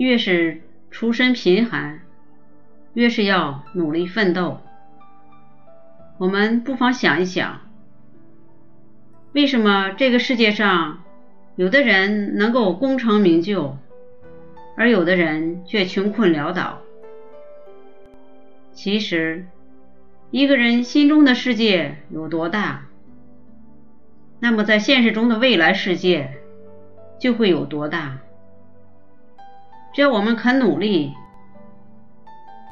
越是出身贫寒，越是要努力奋斗。我们不妨想一想，为什么这个世界上有的人能够功成名就，而有的人却穷困潦倒？其实，一个人心中的世界有多大，那么在现实中的未来世界就会有多大。只要我们肯努力，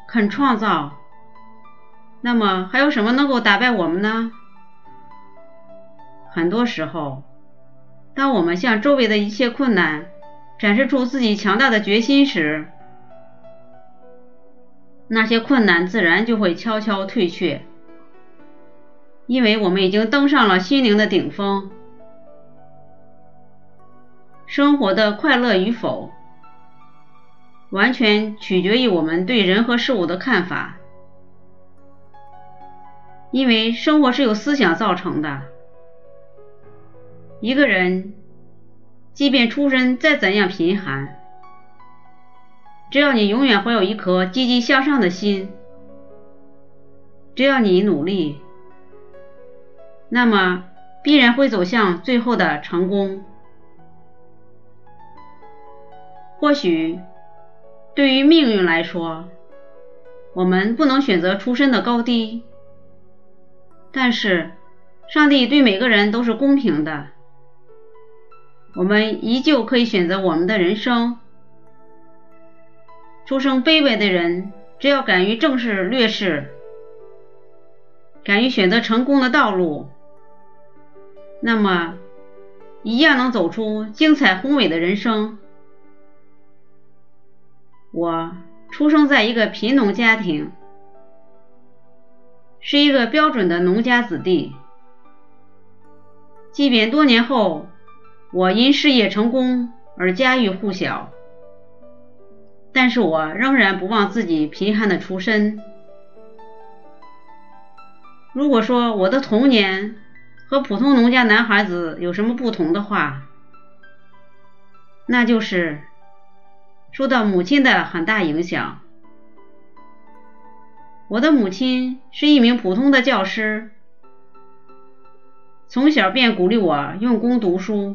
肯创造。那么还有什么能够打败我们呢？很多时候，当我们向周围的一切困难展示出自己强大的决心时，那些困难自然就会悄悄退却，因为我们已经登上了心灵的顶峰。生活的快乐与否，完全取决于我们对人和事物的看法。因为生活是由思想造成的。一个人，即便出身再怎样贫寒，只要你永远怀有一颗积极向上的心，只要你努力，那么必然会走向最后的成功。或许，对于命运来说，我们不能选择出身的高低。但是，上帝对每个人都是公平的，我们依旧可以选择我们的人生。出生卑微的人，只要敢于正视劣势，敢于选择成功的道路，那么一样能走出精彩宏伟的人生。我出生在一个贫农家庭。是一个标准的农家子弟，即便多年后我因事业成功而家喻户晓，但是我仍然不忘自己贫寒的出身。如果说我的童年和普通农家男孩子有什么不同的话，那就是受到母亲的很大影响。我的母亲是一名普通的教师，从小便鼓励我用功读书，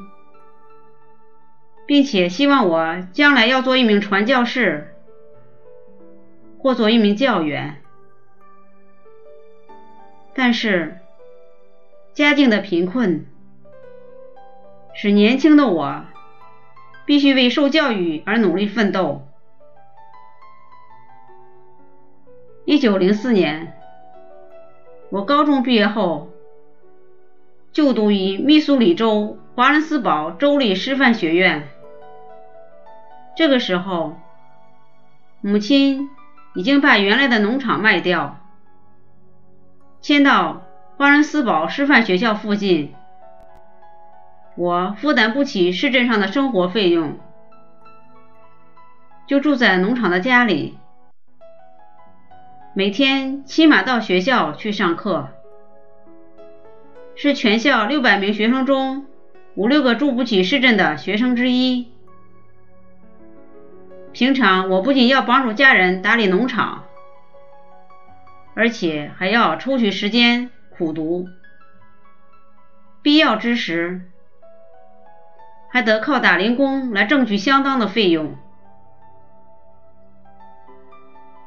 并且希望我将来要做一名传教士，或做一名教员。但是，家境的贫困使年轻的我必须为受教育而努力奋斗。一九零四年，我高中毕业后就读于密苏里州华伦斯堡州立师范学院。这个时候，母亲已经把原来的农场卖掉，迁到华伦斯堡师范学校附近。我负担不起市镇上的生活费用，就住在农场的家里。每天骑马到学校去上课，是全校六百名学生中五六个住不起市镇的学生之一。平常我不仅要帮助家人打理农场，而且还要抽取时间苦读，必要之时还得靠打零工来挣取相当的费用。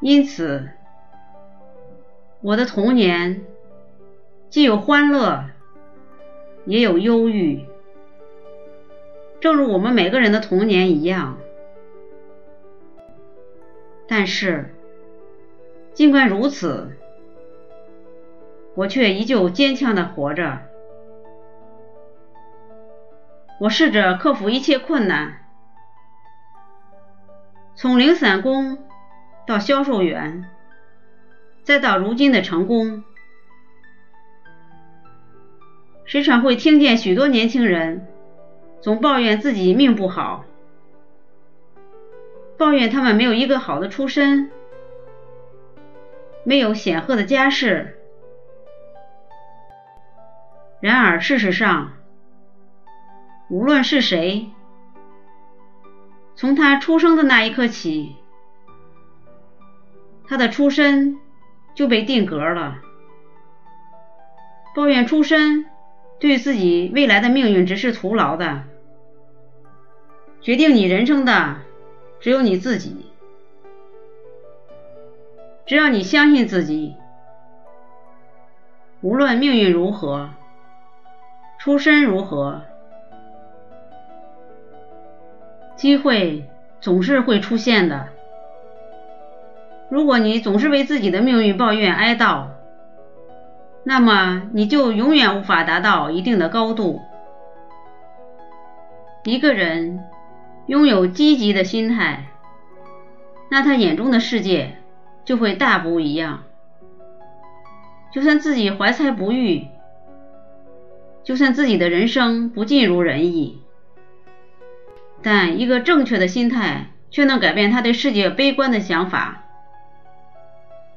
因此。我的童年既有欢乐，也有忧郁，正如我们每个人的童年一样。但是，尽管如此，我却依旧坚强的活着。我试着克服一切困难，从零散工到销售员。再到如今的成功，时常会听见许多年轻人总抱怨自己命不好，抱怨他们没有一个好的出身，没有显赫的家世。然而，事实上，无论是谁，从他出生的那一刻起，他的出身就被定格了。抱怨出身对自己未来的命运只是徒劳的。决定你人生的只有你自己。只要你相信自己，无论命运如何，出身如何。机会总是会出现的。如果你总是为自己的命运抱怨哀悼，那么你就永远无法达到一定的高度。一个人拥有积极的心态，那他眼中的世界就会大不一样。就算自己怀才不遇，就算自己的人生不尽如人意。但一个正确的心态却能改变他对世界悲观的想法，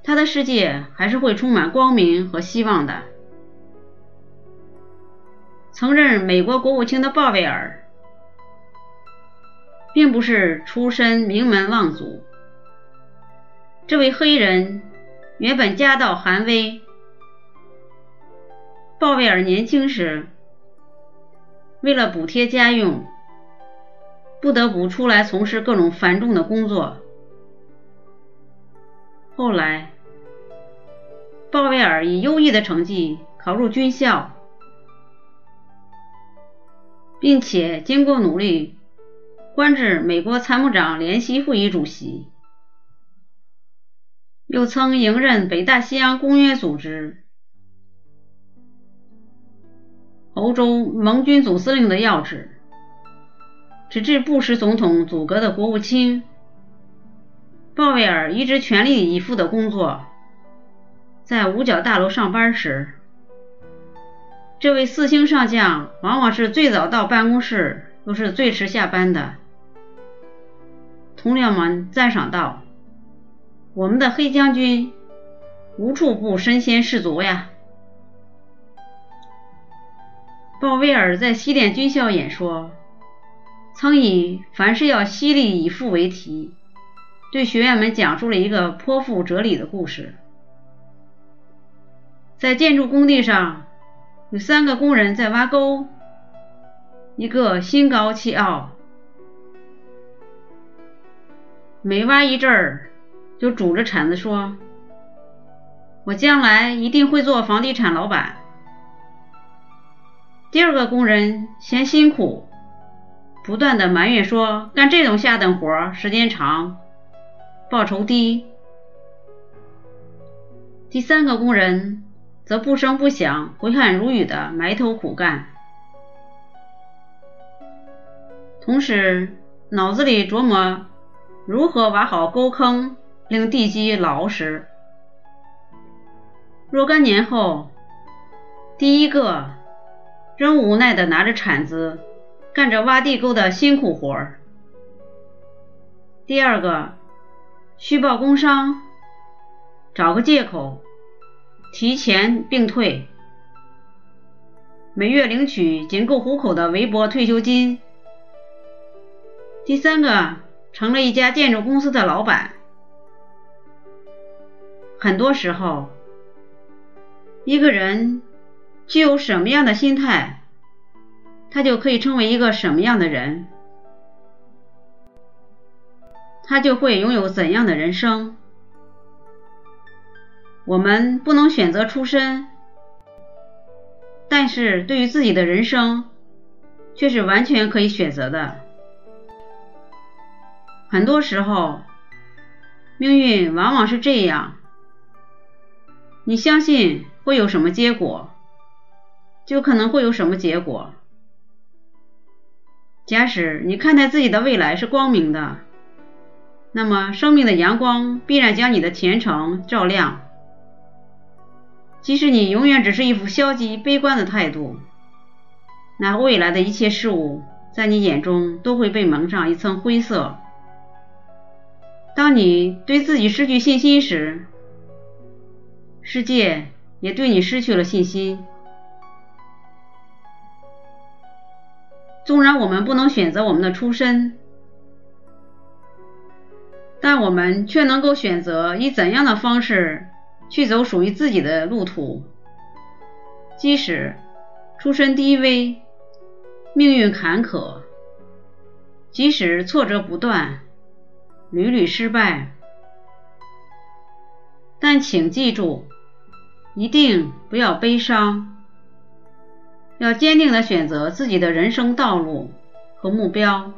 他的世界还是会充满光明和希望的。曾任美国国务卿的鲍威尔，并不是出身名门望族，这位黑人原本家道寒微。鲍威尔年轻时，为了补贴家用。不得不出来从事各种繁重的工作。后来，鲍威尔以优异的成绩考入军校，并且经过努力，官至美国参谋长联席会议主席，又曾迎任北大西洋公约组织、欧洲盟军总司令的要职。直至布什总统组阁的国务卿，鲍威尔一直全力以赴的工作。在五角大楼上班时，这位四星上将往往是最早到办公室，又是最迟下班的。同僚们赞赏道：“我们的黑将军无处不身先士卒呀。”鲍威尔在西点军校演说。曾以“凡事要犀利以赴”为题，对学员们讲述了一个颇富哲理的故事。在建筑工地上，有三个工人在挖沟，一个心高气傲，每挖一阵儿就拄着铲子说：“我将来一定会做房地产老板。”第二个工人嫌辛苦。不断的埋怨说，干这种下等活时间长，报酬低。第三个工人则不声不响、挥汗如雨的埋头苦干，同时脑子里琢磨如何挖好沟坑，令地基牢实。若干年后，第一个仍无奈的拿着铲子。干着挖地沟的辛苦活儿。第二个，虚报工伤，找个借口提前并退，每月领取仅够糊口的微薄退休金。第三个，成了一家建筑公司的老板。很多时候，一个人具有什么样的心态？他就可以成为一个什么样的人，他就会拥有怎样的人生。我们不能选择出身，但是对于自己的人生却是完全可以选择的。很多时候，命运往往是这样：你相信会有什么结果，就可能会有什么结果。假使你看待自己的未来是光明的，那么生命的阳光必然将你的前程照亮。即使你永远只是一副消极悲观的态度，那未来的一切事物在你眼中都会被蒙上一层灰色。当你对自己失去信心时，世界也对你失去了信心。纵然我们不能选择我们的出身，但我们却能够选择以怎样的方式去走属于自己的路途。即使出身低微，命运坎坷，即使挫折不断，屡屡失败，但请记住，一定不要悲伤，要坚定的选择自己的人生道路和目标，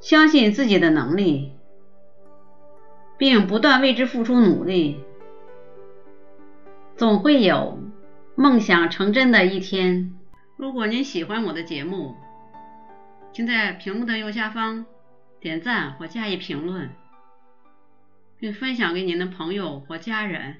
相信自己的能力。并不断为之付出努力，总会有梦想成真的一天。如果您喜欢我的节目，请在屏幕的右下方点赞或加以评论，并分享给您的朋友或家人。